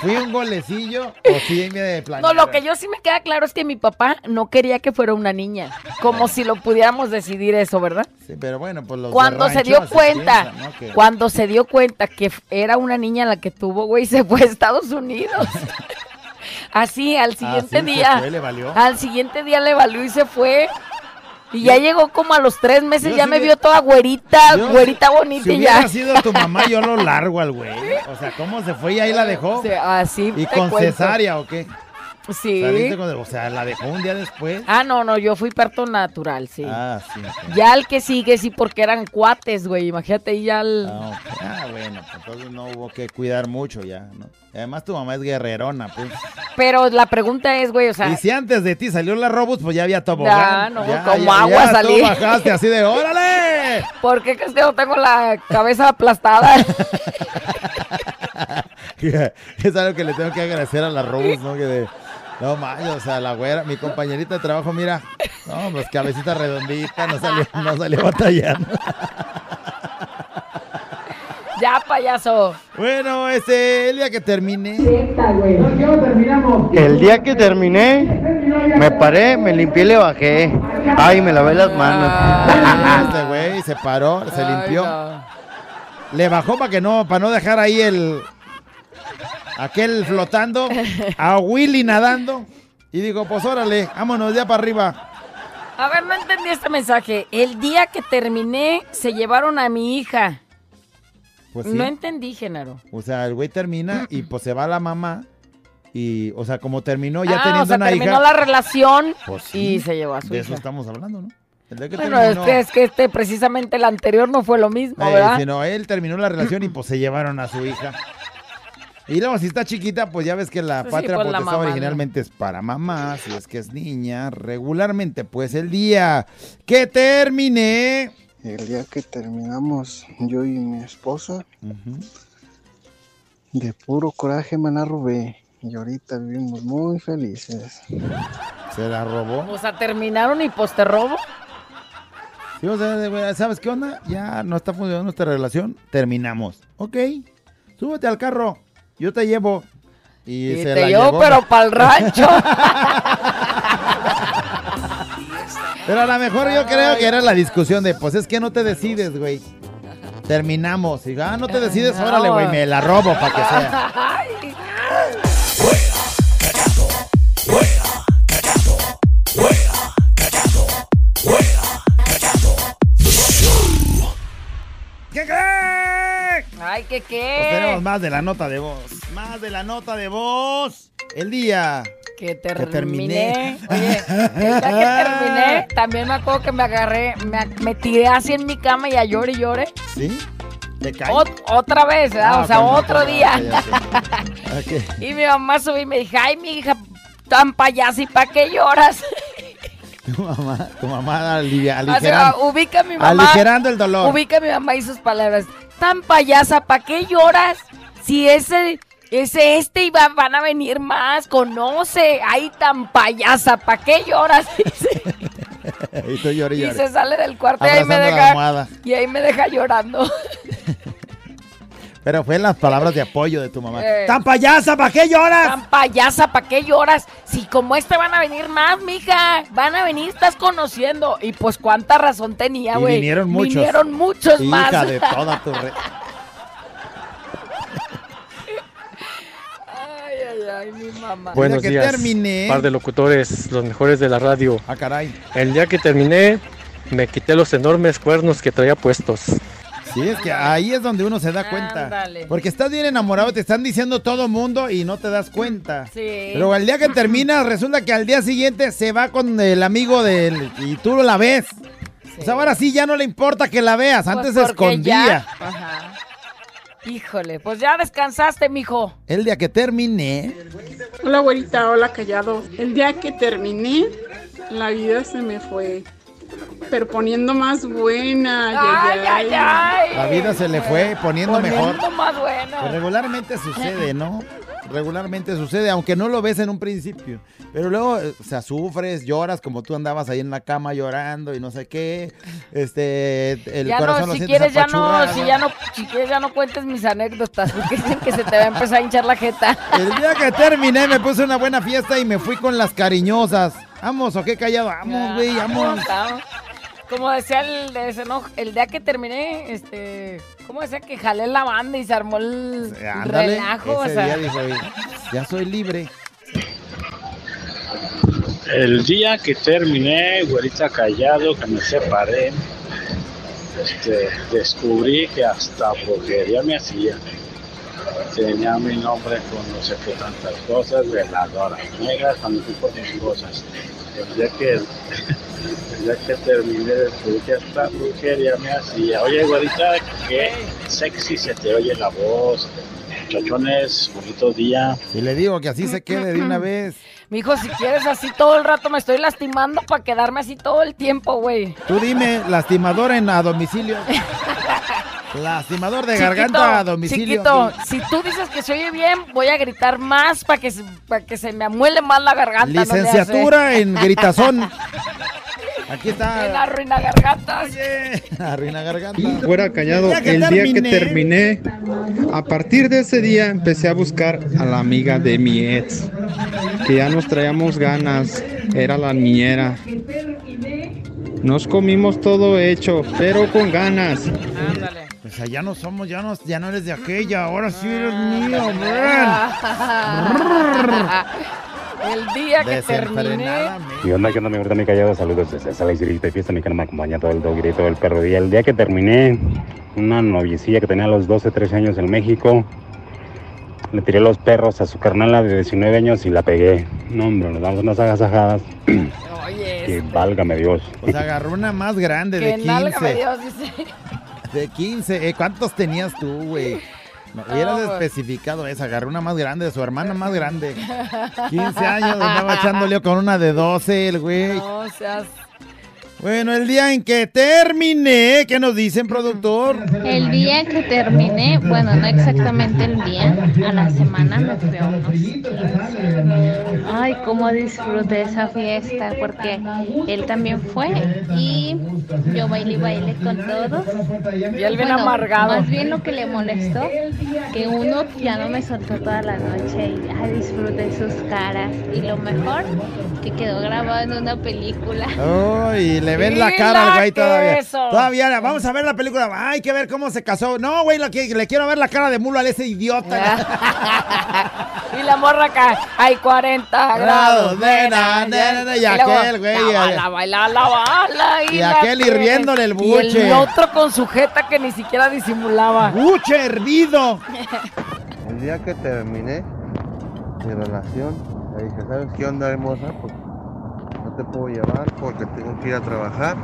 ¿Fui un golecillo o sí me No, planearon? lo que yo sí me queda claro es que mi papá no quería que fuera una niña. Como si lo pudiéramos decidir eso, ¿verdad? Sí, pero bueno, pues los de Cuando se dio cuenta, piensan, ¿no? Que- cuando se dio cuenta que era una niña la que tuvo, güey, se fue a Estados Unidos. Así, al siguiente Así se día. fue, le valió. Al siguiente día le valió y se fue. Y ya llegó como a los tres meses, Yo ya me vi- vio toda güerita, Yo, güerita bonita Si y hubiera ya. sido tu mamá, yo lo largo al güey. O sea, ¿cómo se fue y ahí la dejó? Sí, así ¿Y te con cuento. cesárea o qué? Sí. ¿Saliste con- o sea, la dejó un día después. Ah, no, no, yo fui parto natural, sí. Ah, sí. Ya el que sigue, sí, porque eran cuates, güey. Imagínate, y ya el... Ah, ok. Ah, bueno, pues entonces no hubo que cuidar mucho ya, ¿no? Además tu mamá es guerrerona, pues. Pero la pregunta es, güey, o sea... y si antes de ti salió la Robus, pues ya había Ya, tobogán. no, Ya, como ya, agua salí. Tú bajaste así de, ¡órale! ¿Por qué Castillo tengo la cabeza aplastada? es algo que le tengo que agradecer a la Robus, ¿no? Que de, no mames, o sea, la güera, mi compañerita de trabajo, mira, no, pues cabecita redondita, no salió, no salió batallando. ya, payaso. Bueno, este, el día que terminé. El día que terminé, me paré, me limpié y le bajé. Ay, me lavé las manos. Este güey se paró, se limpió. Le bajó para que no, para no dejar ahí el aquel flotando, a Willy nadando. Y digo, pues órale, vámonos ya para arriba. A ver, no entendí este mensaje. El día que terminé, se llevaron a mi hija. Pues sí. No entendí, Genaro. O sea, el güey termina y pues se va la mamá. Y, o sea, como terminó ya ah, teniendo o sea, una terminó hija. la relación Pues sí, y se llevó a su de hija. eso estamos hablando, ¿no? El día que Bueno, es que, es que este, precisamente el anterior no fue lo mismo, Eh, ¿verdad? sino él terminó la relación y pues se llevaron a su hija. Y luego, si está chiquita, pues ya ves que la Sí, patria pues, potestad mamá, ¿no? originalmente es para mamá, si es que es niña, regularmente, pues el día que terminé. El día que terminamos, yo y mi esposa, de puro coraje me la robé. Y ahorita vivimos muy felices. Se la robó. O sea, terminaron y pues te robo. Sí, o sea, de verdad, ¿sabes qué onda? Ya no está funcionando nuestra relación, terminamos. Ok, súbete al carro. yo te llevo. Y, Y se te la llevo, llevó. pero pa'l rancho. Pero a lo mejor yo creo que era la discusión de, pues es que no te decides, güey. Terminamos. Y ah, no te decides, órale, güey, me la robo para que sea. ¿qué Pues tenemos más de la nota de voz. Más de la nota de voz. El día Que terminé. terminé. Oye, el día que terminé, también me acuerdo que me agarré, me, me tiré así en mi cama y a llore y llore. ¿Sí? ¿Te cae? Ot- otra vez, ¿verdad? Ah, o sea, bueno, otro ok, día. ok. y mi mamá subió y me dijo, ay, mi hija, tan payasa, ¿y para qué lloras? Tu mamá, tu mamá alivia, O sea, aligerando, ubica a mi mamá. aligerando el dolor. Ubica a mi mamá y sus palabras. Tan payasa, ¿para qué lloras? Si ese, ese este y va- van a venir más, conoce. Ay, tan payasa, ¿para qué lloras? y se sale del cuarto y ahí me deja. Y ahí me deja llorando. Pero fue en las palabras de apoyo de tu mamá. Eh. ¡Tan payasa, ¿para qué lloras? Tan payasa, ¿para qué lloras? Si como este van a venir más, mija. Van a venir, estás conociendo. Y pues cuánta razón tenía, Y güey. vinieron muchos. Vinieron muchos Hija más. de toda tu re- Ay, ay, ay, mi mamá. Buenos que días, terminé- par de locutores, los mejores de la radio. Ah, caray. El día que terminé, me quité los enormes cuernos que traía puestos. Sí, es que ahí es donde uno se da cuenta. Ándale. Porque estás bien enamorado, te están diciendo todo mundo y no te das cuenta. Sí. Pero el día que terminas, resulta que al día siguiente se va con el amigo de él y tú la ves. O sea, ahora sí ya no le importa que la veas, Pues antes se escondía. ya- Ajá. Híjole, pues ya descansaste, mijo. El día que terminé, Hola, güerita, hola, callado. El día que terminé, la vida se me fue. Pero poniendo más buena. Ay, ay, ay. la vida se le fue poniendo, mejor. Poniendo más bueno. Pues regularmente sucede, ¿no? Regularmente sucede, aunque no lo ves en un principio. Pero luego, eh, o sea, sufres, lloras, como tú andabas ahí en la cama llorando y no sé qué. Este, el ya corazón no, si quieres ya no, si ya no, si quieres ya no cuentes mis anécdotas, porque dicen que se te va a empezar a hinchar la jeta. El día que terminé me puse una buena fiesta y me fui con las cariñosas. Vamos, o qué callado, vamos, güey, vamos. Como decía el de ese, no, el día que terminé, este, ¿cómo decía que jalé la banda y se armó el Ándale, relajo? ese o sea, día dijo, "Oye, ya soy libre. El día que terminé, güerita callado, que me separé, este, descubrí que hasta brujería me hacía. Tenía mi nombre con no sé qué tantas cosas, veladoras negras, cuando por mis cosas. El día que, el día que terminé, descubrí que hasta brujería me hacía. Oye, güerita, qué sexy se te oye la voz. Muchachones, bonito día. Y le digo que así se quede de una vez. mijo, si quieres así todo el rato me estoy lastimando para quedarme así todo el tiempo, güey. Tú dime, lastimador en a domicilio. Lastimador de Chiquito, garganta a domicilio. Chiquito, si tú dices que se oye bien, voy a gritar más para que, se- para que se me amuele más la garganta. no. Licenciatura en gritazón. Aquí En está. la ruina gargantas. Arruina garganta. Fuera callado, el día que terminé. a partir de ese día empecé a buscar a la amiga de mi ex, que ya nos traíamos ganas, era la niñera. Nos comimos todo hecho, pero con ganas. O sea, ya no somos, ya no, ya no eres de aquella, ahora sí eres mío, El día que terminé. ¿Y onda? ¿Qué onda? Mi verdad, me callado. Saludos desde Sala Isidrita y Fiesta. Mi canal me acompaña todo el dog y todo el perro día. El día que terminé, una noviecilla que tenía a los 12, 13 años en México, le tiré los perros a su carnala de 19 años y la pegué. No, hombre, nos damos unas agasajadas. que válgame Dios. Pues agarró una más grande de Que nálgame 15. Dios, dice. De 15. Eh, ¿Cuántos tenías tú, güey? No, hubieras pues. especificado esa. Agarró una más grande, de su hermana más grande. 15 años, andaba echando lío con una de 12, el güey. No seas. Bueno, el día en que terminé, ¿qué nos dicen, productor? El día que terminé, bueno, no exactamente el día, a la semana me fui a unos. Ay, cómo disfruté esa fiesta, porque él también fue y yo bailé y bailé con todos. Y él bien amargado. Más bien lo que le molestó, que uno ya no me soltó toda la noche y ay, disfruté sus caras. Y lo mejor, que quedó grabado en una película. Uy, le ven la cara al güey todavía. Todavía, vamos a ver la película. Hay que ver cómo se casó. No, güey, lo que- le quiero ver la cara de mulo a ese idiota. Y la morra acá, hay 40 grados, nena, nena, nena, y aquel, güey, La bala, baila, la bala. Y aquel que- hirviéndole el Y buche. el otro con sujeta que ni siquiera disimulaba. ¡Buche hervido! El día que terminé mi relación, le dije, ¿sabes qué onda hermosa? Pues te puedo llevar porque tengo que ir a trabajar.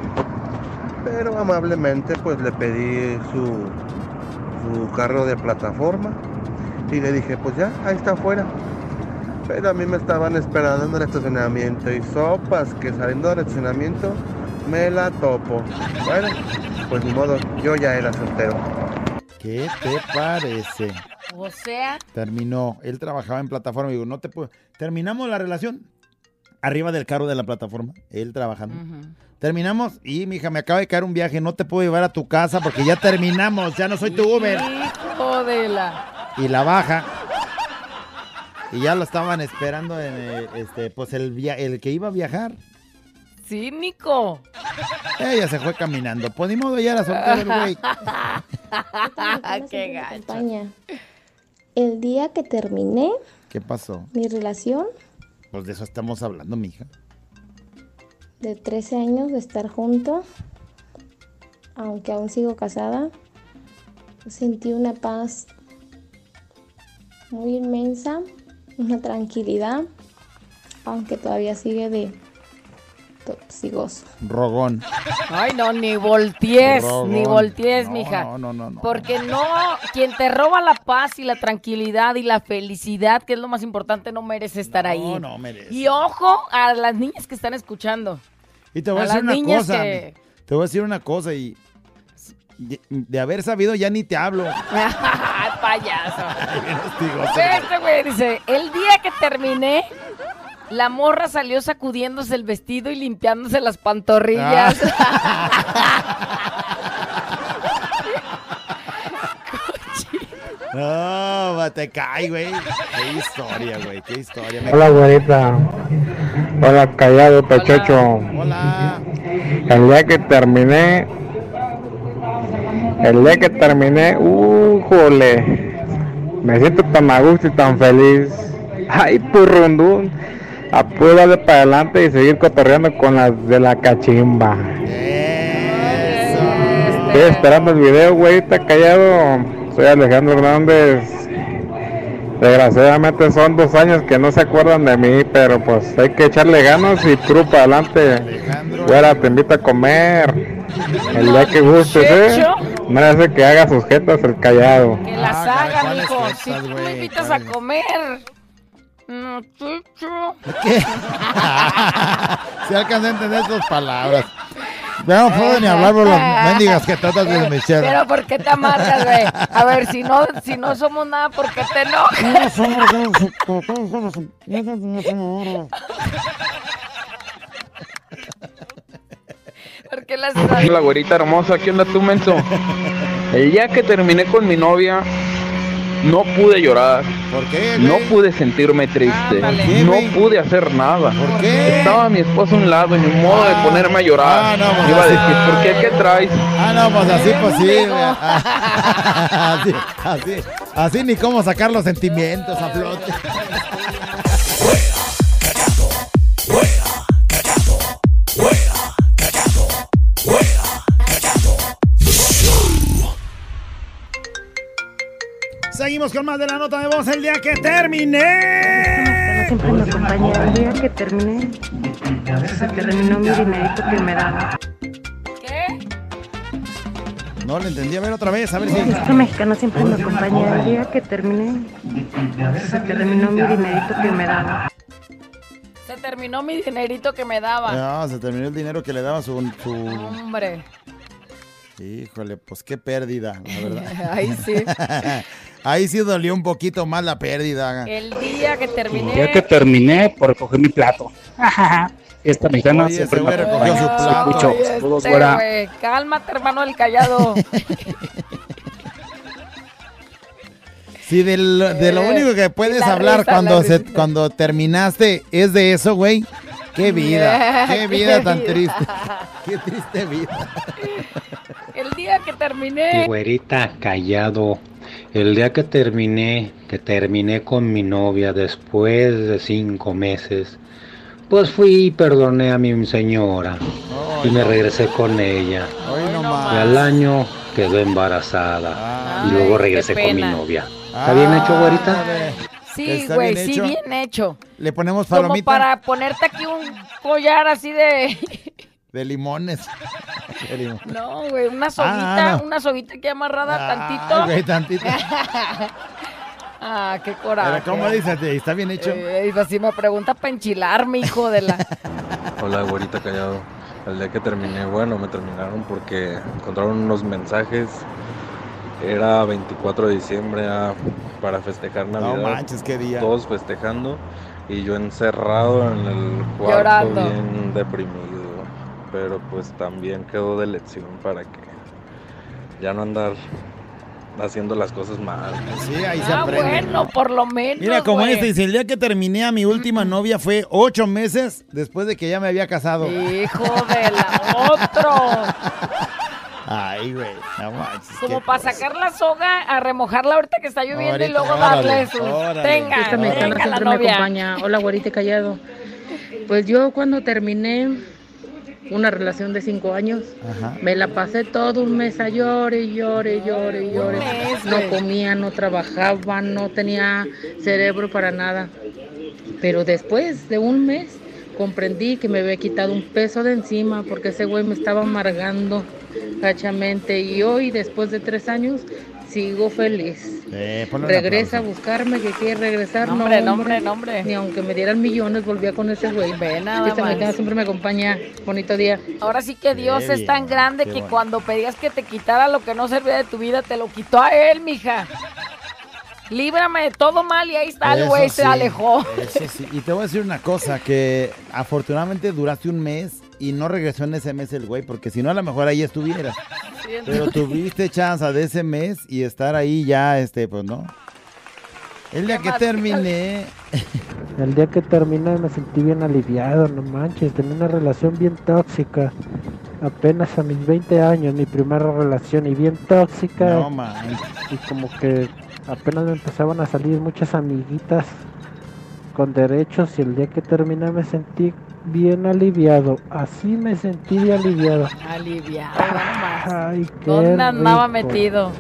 Pero amablemente pues le pedí su, su carro de plataforma y le dije, pues ya, ahí está afuera. Pero a mí me estaban esperando en el estacionamiento y sopas que saliendo del estacionamiento me la topo. Bueno, pues ni modo, yo ya era soltero. ¿Qué te parece? O sea, Terminó. Él trabajaba en plataforma. Digo, no te puedo. Terminamos la relación. Arriba del carro de la plataforma. Él trabajando. Terminamos y, mija, me acaba de caer un viaje. No te puedo llevar a tu casa porque ya terminamos. Ya no soy tu Uber. hijo de la... Y la baja. Y ya lo estaban esperando en, eh, este, pues el, via- el que iba a viajar. Cínico. Ella se fue caminando. Pues ni modo, ya era soltero el güey. Qué gacho. España. El día que terminé ¿Qué pasó? mi relación Pues de eso estamos hablando, mija. de 13 años de estar juntos, aunque aún sigo casada, sentí una paz muy inmensa, una tranquilidad, aunque todavía sigue de toxigoso. Rogón. Ay, no, ni voltees, Rogón. ni voltees, No, mija. no, no, no, no. Porque no, quien te roba la paz y la tranquilidad y la felicidad, que es lo más importante, no merece estar ahí. No, no merece. Y ojo a las niñas que están escuchando. Y te voy a, A decir las una niñas cosa. que- Te voy a decir una cosa y de, de haber sabido ya ni te hablo. Payaso. Este güey dice, el día que terminé, la morra salió sacudiéndose el vestido y limpiándose las pantorrillas. No, va, te cae, güey. Qué historia, güey. Qué historia. Me- Hola, güerita. Hola, callado, pechocho. Hola. El día que terminé, el día que terminé, uh, jole, me siento tan a gusto y tan feliz. Ay, purrundún, a puro darle para adelante y seguir cotorreando con las de la cachimba. Estoy esperando el video, güey, está callado. Soy Alejandro Hernández. Desgraciadamente son dos años que no se acuerdan de mí, pero pues hay que echarle ganas y puro para adelante. Güera, te invito a comer. El día que gustes, ¿eh? Hace que haga sus jetas el callado. Que las Ah, haga, mijo. Si tú me invitas a comer. No, chucho. Si alcancé a entender tus palabras. Ya no puedo ni hablar por las mendigas que tratas de Michelle. Pero ¿por qué te amargas, güey? A ver, si no, si no somos nada, ¿por qué te enojas? ¿Por qué las La güerita hermosa, ¿qué onda tú, menso? El día que terminé con mi novia, no pude llorar. ¿Por qué, No pude sentirme triste. No pude hacer nada. ¿Por qué? Estaba mi esposo a un lado y ni modo de ponerme a llorar. Ah, no, pues Iba a decir, ¿por qué? ¿Qué traes? Ah, no, pues así, pues sí. güey. Así, así, así ni cómo sacar los sentimientos a flote. Seguimos con más de la nota de voz el día que terminé. Siempre me acompaña el día que terminé. Se terminó mi dinerito que me daba. No le entendí. A ver otra vez, a ver si. Este mexicano siempre me acompaña el día que terminé. Se terminó mi dinerito que me daba. Se terminó mi dinerito que me daba. No, se terminó el dinero que le daba su, su- Hombre. Híjole, pues qué pérdida, la verdad. Ahí sí. Ahí sí dolió un poquito más la pérdida. El día que terminé. El día que terminé por recoger mi plato. Esta mexicana Oye, siempre me recogió su plato. Escucho. Este. Cálmate, hermano del callado. Sí, de lo Eh, único que puedes la hablar risa, cuando se, cuando terminaste es de eso, güey. Qué vida, qué vida tan triste. Qué triste vida. El día que Mi terminé. güerita callado. El día que terminé, que terminé con mi novia después de cinco meses, pues fui y perdoné a mi señora y me regresé con ella. Y al año quedó embarazada y luego regresé con mi novia. ¿Está bien hecho, güerita? Sí, ¿Está güey, sí, bien hecho. Le ponemos Como palomita para ponerte aquí un collar así de. De limones. De limón. No, güey, una soguita, Ah, no. una soguita aquí amarrada Ah, tantito. güey, tantito. ah, qué coraje. Pero ¿cómo dices? ¿Está bien hecho? Eh, y así me pregunta para enchilarme, hijo de la. Hola, güerita callado. El día que terminé, bueno, me terminaron porque encontraron unos mensajes. Era 24 de diciembre ah, para festejar Navidad. manches, qué día. Todos festejando y yo encerrado en el cuarto, Llorando. bien deprimido. Pero pues también quedó de lección para que ya no andar haciendo las cosas mal. Sí, ahí se Ah, aprende. bueno, por lo menos. Mira, como güey. este, dice, el día que terminé a mi última novia fue ocho meses después de que ya me había casado. Hijo de la otro. Ay, güey, no manches. Como para cosa. sacar la soga, a remojarla ahorita que está lloviendo y luego órale, darle su. órale. Tenga, Esta mexicana siempre me acompaña. Hola, güerita callado. Pues yo cuando terminé una relación de cinco años, Ajá. me la pasé todo un mes a llore, llore, llore, No comía, no trabajaba, no tenía cerebro para nada. Pero después de un mes comprendí que me había quitado un peso de encima porque ese güey me estaba amargando gachamente. Y hoy, después de tres años, sigo feliz. Eh, Regresa a buscarme, que quiere regresar. No, hombre, no, hombre, no, hombre. Ni aunque me dieran millones, volvía con ese güey. Ve nada Esta más. mexicana siempre me acompaña. Bonito día. Ahora sí que Dios Qué es tan grande qué que bueno. cuando pedías que te quitara lo que no servía de tu vida, te lo quitó a él, mija. Líbrame de todo mal y ahí está el güey, se alejó. Eso sí. Y te voy a decir una cosa, que afortunadamente duraste un mes y no regresó en ese mes el güey, porque si no a lo mejor ahí estuviera. Pero tuviste chance de ese mes y estar ahí ya, este, pues no. El día que terminé, El día que terminé me sentí bien aliviado, no manches, tenía una relación bien tóxica. Apenas a mis 20 años, mi primera relación y bien tóxica. No manches. Y como que apenas me empezaban a salir muchas amiguitas con derechos y el día que terminé me sentí bien aliviado. Así me sentí de aliviado. Aliviado. Ay, qué ¿Dónde andaba rico. metido?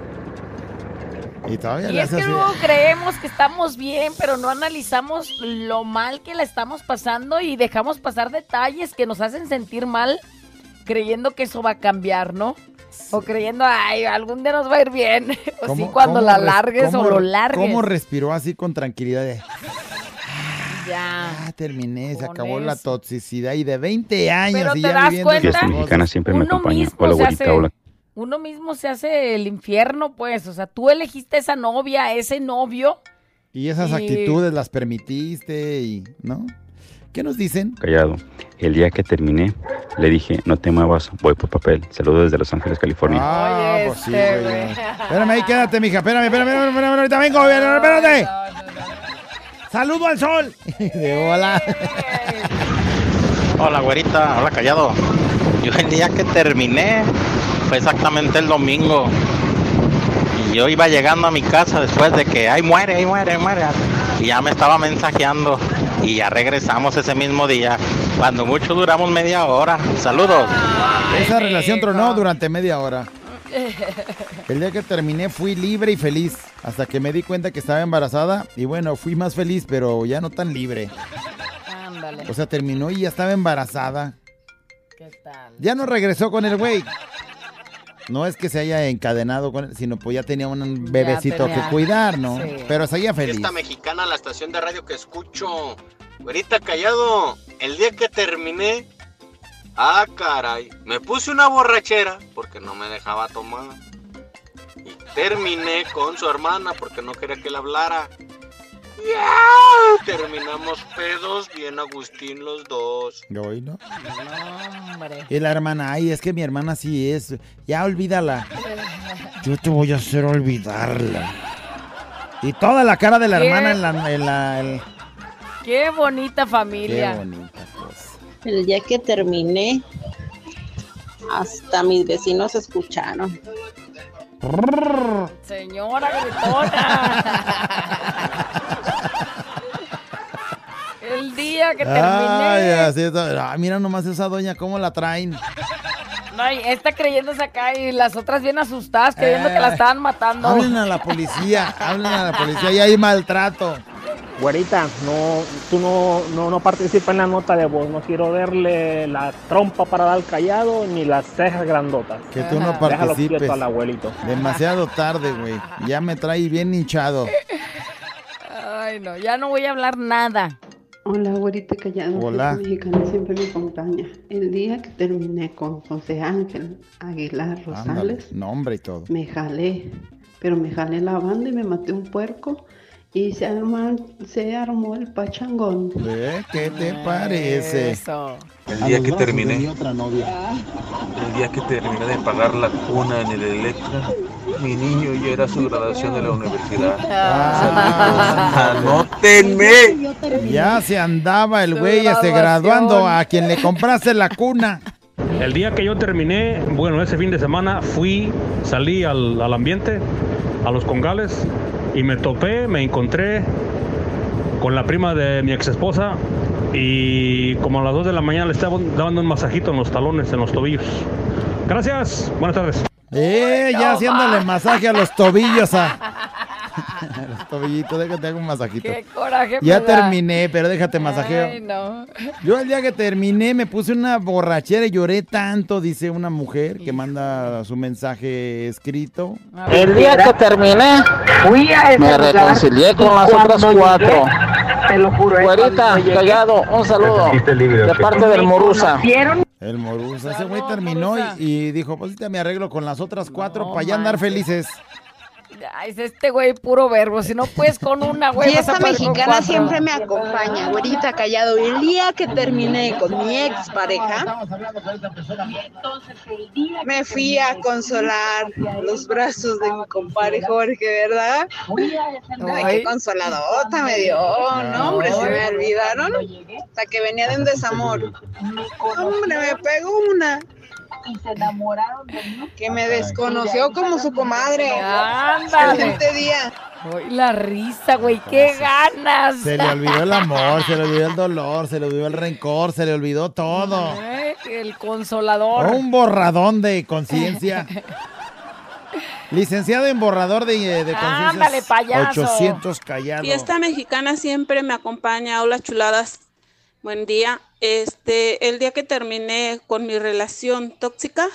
y todavía Y es que luego creemos que estamos bien, pero no analizamos lo mal que la estamos pasando y dejamos pasar detalles que nos hacen sentir mal, creyendo que eso va a cambiar, ¿no? O creyendo, ay, algún día nos va a ir bien. O sí, ¿Cómo- cuando la largues o lo largues. ¿Cómo respiró así con tranquilidad? de, Ya. terminé, se acabó la toxicidad y de 20 años Pero y te ya das viviendo cuenta, mexicana siempre me Uno acompaña. mismo Hola, güerita, hace- hola. Uno mismo se hace el infierno, pues. O sea, tú elegiste esa novia, ese novio. Y esas Y- actitudes las permitiste y, ¿no? ¿Qué nos dicen? Callado. El día que terminé, le dije, no te muevas, voy por papel. Saludos desde Los Ángeles, California. Ah, pues sí, este, güey. Espérame ahí, quédate, mija. Espérame, espérame, espérame, espérame, ahorita vengo, espérate. Saludo al sol. De hola. Hola, güerita. Hola, callado. Yo el día que terminé fue exactamente el domingo. Y yo iba llegando a mi casa después de que, ay, muere, ay, muere, ay, muere. Y ya me estaba mensajeando. Y ya regresamos ese mismo día. Cuando mucho duramos media hora. Saludos. Esa relación tronó durante media hora. El día que terminé fui libre y feliz. Hasta que me di cuenta que estaba embarazada. Y bueno, fui más feliz, pero ya no tan libre. Ándale. O sea, terminó y ya estaba embarazada. ¿Qué tal? Ya no regresó con el güey. No es que se haya encadenado con él, sino pues ya tenía un bebecito tenía. que cuidar, ¿no? Sí. Pero seguía feliz. Esta mexicana, la estación de radio que escucho. Güerita callado, el día que terminé, ah, caray, me puse una borrachera porque no me dejaba tomar. Y terminé con su hermana porque no quería que le hablara. Ya, terminamos pedos, bien Agustín los dos. Yo hoy no. No, hombre. Y la hermana, ay, es que mi hermana sí es. Ya olvídala. Yo te voy a hacer olvidarla. Y toda la cara de la ¿Qué? hermana en la. En la en- Qué bonita Qué familia. bonita cosa. El día que terminé, hasta mis vecinos escucharon. Señora gritona. El día que Ay, terminé. así es. Ay, mira nomás esa doña, cómo la traen. No, y esta creyéndose acá y las otras bien asustadas, creyendo que la Eh, estaban matando. Hablen a la policía, hablen a la policía, y hay maltrato. Güerita, no, tú no, no, no participas en la nota de voz. No quiero verle la trompa para dar callado ni las cejas grandotas. Que tú no participes. al abuelito. Demasiado tarde, güey. Ya me trae bien hinchado. Ay, no, ya no voy a hablar nada. Hola, güerita callado. Hola. Mexicana siempre me acompaña. El día que terminé con José Ángel Aguilar Ándale, Rosales, nombre y todo. me jalé, pero me jalé la banda y me maté un puerco y se, arma- se armó el pachangón. ¿Eh? ¿Qué te parece? El día que terminé, el día que terminé de pagar la cuna en el Electra, mi niño ya era su graduación de la universidad. Ah. Saludos. ¡Anótenme! Ya se andaba el güey este graduando a quien le compraste la cuna. El día que yo terminé, bueno, ese fin de semana fui, salí al, al ambiente, a los congales, y me topé, me encontré con la prima de mi ex esposa y como a las 2 de la mañana le estaba dando un masajito en los talones, en los tobillos. Gracias, buenas tardes. Eh, ya haciéndole masaje a los tobillos a. a los tobillitos, déjate hago un masajito. Qué coraje. Ya me da. terminé, pero déjate masajeo. Ay, no. Yo el día que terminé me puse una borrachera y lloré tanto, dice una mujer que manda su mensaje escrito. El día que terminé, me reconcilié con las otras cuatro. Te lo juro. Güerita, callado, un saludo de parte del Morusa. El Morusa, ese güey terminó y, y dijo, pues ahorita me arreglo con las otras cuatro para ya andar felices. Ay, es este güey puro verbo. Si no puedes con una, güey. vas a Fiesta poder con mexicana siempre me acompaña, güerita callado. Y el día que terminé con mi ex pareja, me fui a consolar los brazos de mi compadre Jorge, ¿verdad? Ay, qué consoladota me dio. No, hombre, se me olvidaron. Hasta que venía de un desamor. Hombre, me pegó una. Que me desconoció como su comadre. Ándale. Excelente día. Ay, la risa, güey. Qué ganas. Se le olvidó el amor, se le olvidó el dolor, se le olvidó el rencor, se le olvidó todo. Ay, El consolador. Un borradón de conciencia. Licenciado en borrador de, de conciencia. Ándale, payaso. 800 callados. Fiesta mexicana siempre me acompaña. Hola, chuladas. Buen día. Este, el día que terminé con mi relación tóxica,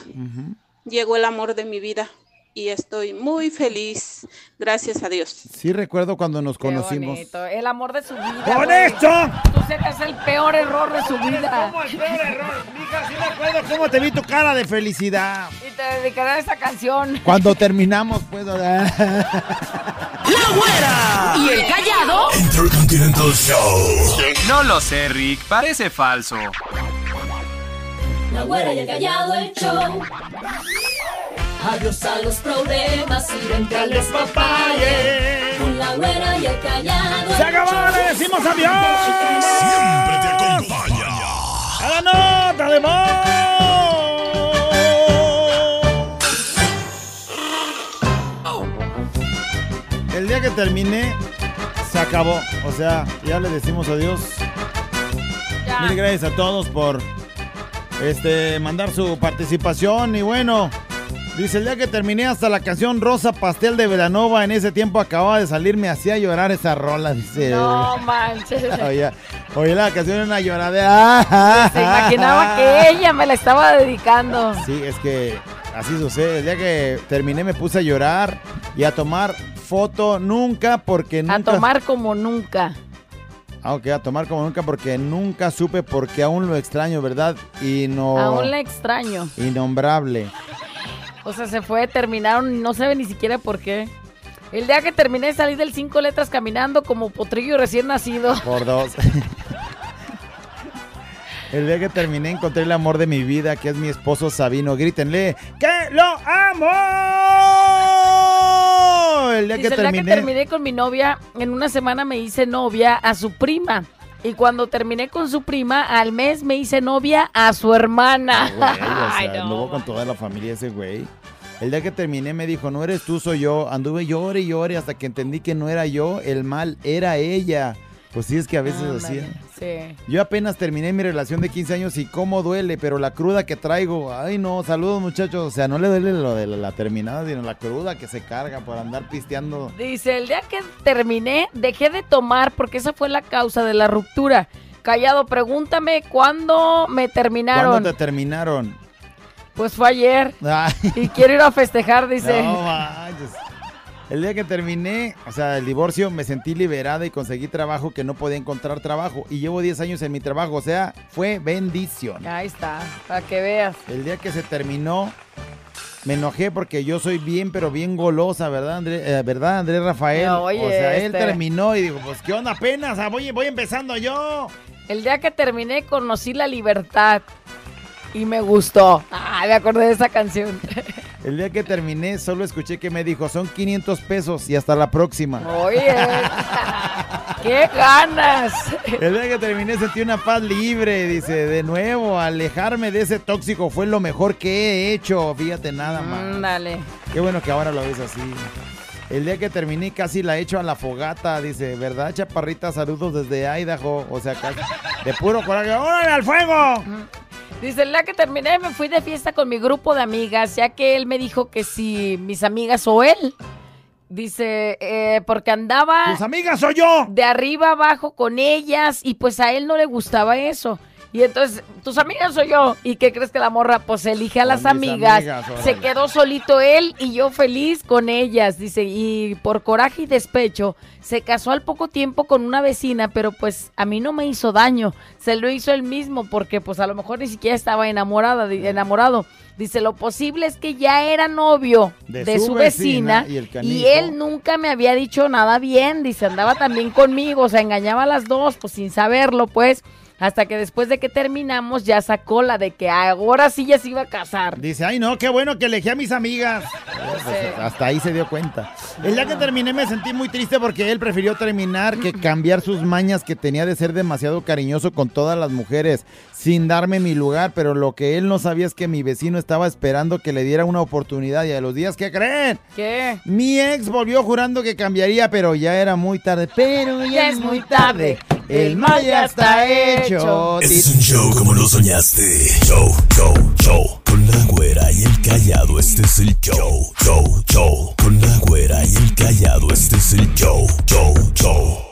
llegó el amor de mi vida y estoy muy feliz. Gracias a Dios. Sí recuerdo cuando nos Qué conocimos. bonito. El amor de su vida. ¡Con güey. esto! Tú sacas el peor error de su vida. ¿Cómo el peor error? Mija, sí me acuerdo cómo te vi tu cara de felicidad. Y te dedicaré a esta canción. Cuando terminamos, pues. ¡La güera! ¿Y el callado? Intercontinental Show. No lo sé, Rick, parece falso. La güera y el callado el show. Adiós a los problemas y vente al despapalle. Con la güera y el callado. ¡Se acabó! ¡Le decimos adiós! Siempre te acompaña. ¡A la nota de voz! El día que terminé, se acabó. O sea, ya le decimos adiós. Mil gracias a todos por este mandar su participación. Y bueno, dice el día que terminé hasta la canción Rosa Pastel de Velanova. En ese tiempo acababa de salir, me hacía llorar esa rola. Dice. No manches. Oye, oye, la canción era una lloradera. Se imaginaba que ella me la estaba dedicando. Sí, es que así sucede. El día que terminé me puse a llorar y a tomar foto nunca porque nunca... A tomar como nunca. Ah, ok, a tomar como nunca porque nunca supe porque aún lo extraño, ¿verdad? Y no... Aún la extraño. Innombrable. O sea, se fue, terminaron no sabe ni siquiera por qué. El día que terminé salí del cinco letras caminando como potrillo recién nacido. Por dos. El día que terminé encontré el amor de mi vida, que es mi esposo Sabino. Grítenle, ¡que lo amo! El día Dice, que el día terminé... que terminé con mi novia, en una semana me hice novia a su prima. Y cuando terminé con su prima, al mes me hice novia a su hermana. Güey, o sea, Ay, no. anduvo con toda la familia ese güey. El día que terminé me dijo, no eres tú, soy yo. Anduve llore y llore hasta que entendí que no era yo, el mal era ella. Pues sí, es que a veces así. Ándale, Sí. Yo apenas terminé mi relación de 15 años y cómo duele, pero la cruda que traigo, ay no, saludos muchachos, o sea, no le duele lo de la terminada, sino la cruda que se carga por andar pisteando. Dice, el día que terminé, dejé de tomar porque esa fue la causa de la ruptura. Callado, pregúntame cuándo me terminaron. ¿Cuándo te terminaron? Pues fue ayer. Ay. Y quiero ir a festejar, dice. No manches. El día que terminé, o sea, el divorcio, me sentí liberada y conseguí trabajo que no podía encontrar trabajo. Y llevo 10 años en mi trabajo, o sea, fue bendición. Ahí está, para que veas. El día que se terminó, me enojé porque yo soy bien, pero bien golosa, ¿verdad, André, eh, ¿verdad, Andrés Rafael? No, oye, o sea, él este- terminó y digo, pues, ¿qué onda apenas? Ah, voy, voy empezando yo. El día que terminé conocí la libertad y me gustó. Ah, me acordé de esa canción. El día que terminé, solo escuché que me dijo, son 500 pesos y hasta la próxima. Oye, qué ganas. El día que terminé sentí una paz libre, dice, de nuevo, alejarme de ese tóxico fue lo mejor que he hecho, fíjate nada más. Dale. Qué bueno que ahora lo ves así. El día que terminé casi la echo a la fogata, dice, ¿verdad, chaparrita? Saludos desde Idaho, o sea, casi- de puro coraje, ¡órale al fuego! Dice, día que terminé me fui de fiesta con mi grupo de amigas, ya que él me dijo que si mis amigas o él. Dice, eh, porque andaba... ¡Tus amigas soy yo! De arriba abajo con ellas y pues a él no le gustaba eso. Y entonces, tus amigas soy yo. ¿Y qué crees que la morra? Pues elige a las amigas. Se quedó solito él y yo feliz con ellas. Dice, y por coraje y despecho, se casó al poco tiempo con una vecina, pero pues a mí no me hizo daño. Se lo hizo él mismo porque pues a lo mejor ni siquiera estaba enamorada, enamorado. Dice, lo posible es que ya era novio De de, su vecina vecina, y él nunca me había dicho nada bien. Dice, andaba también conmigo, o sea, engañaba a las dos, pues sin saberlo, pues. Hasta que después de que terminamos ya sacó la de que ahora sí ya se iba a casar. Dice, ay no, qué bueno que elegí a mis amigas. Pues, hasta ahí se dio cuenta. El día que terminé me sentí muy triste porque él prefirió terminar que cambiar sus mañas que tenía de ser demasiado cariñoso con todas las mujeres, sin darme mi lugar, pero lo que él no sabía es que mi vecino estaba esperando que le diera una oportunidad y a los días, ¿qué creen? ¿Qué? Mi ex volvió jurando que cambiaría, pero ya era muy tarde. Pero ya es muy tarde. El mal ya está hecho. Es un show como lo soñaste. Show, show, show. Con la güera y el callado, este es el show. Show, show. Con la güera y el callado, este es el show. Show, show.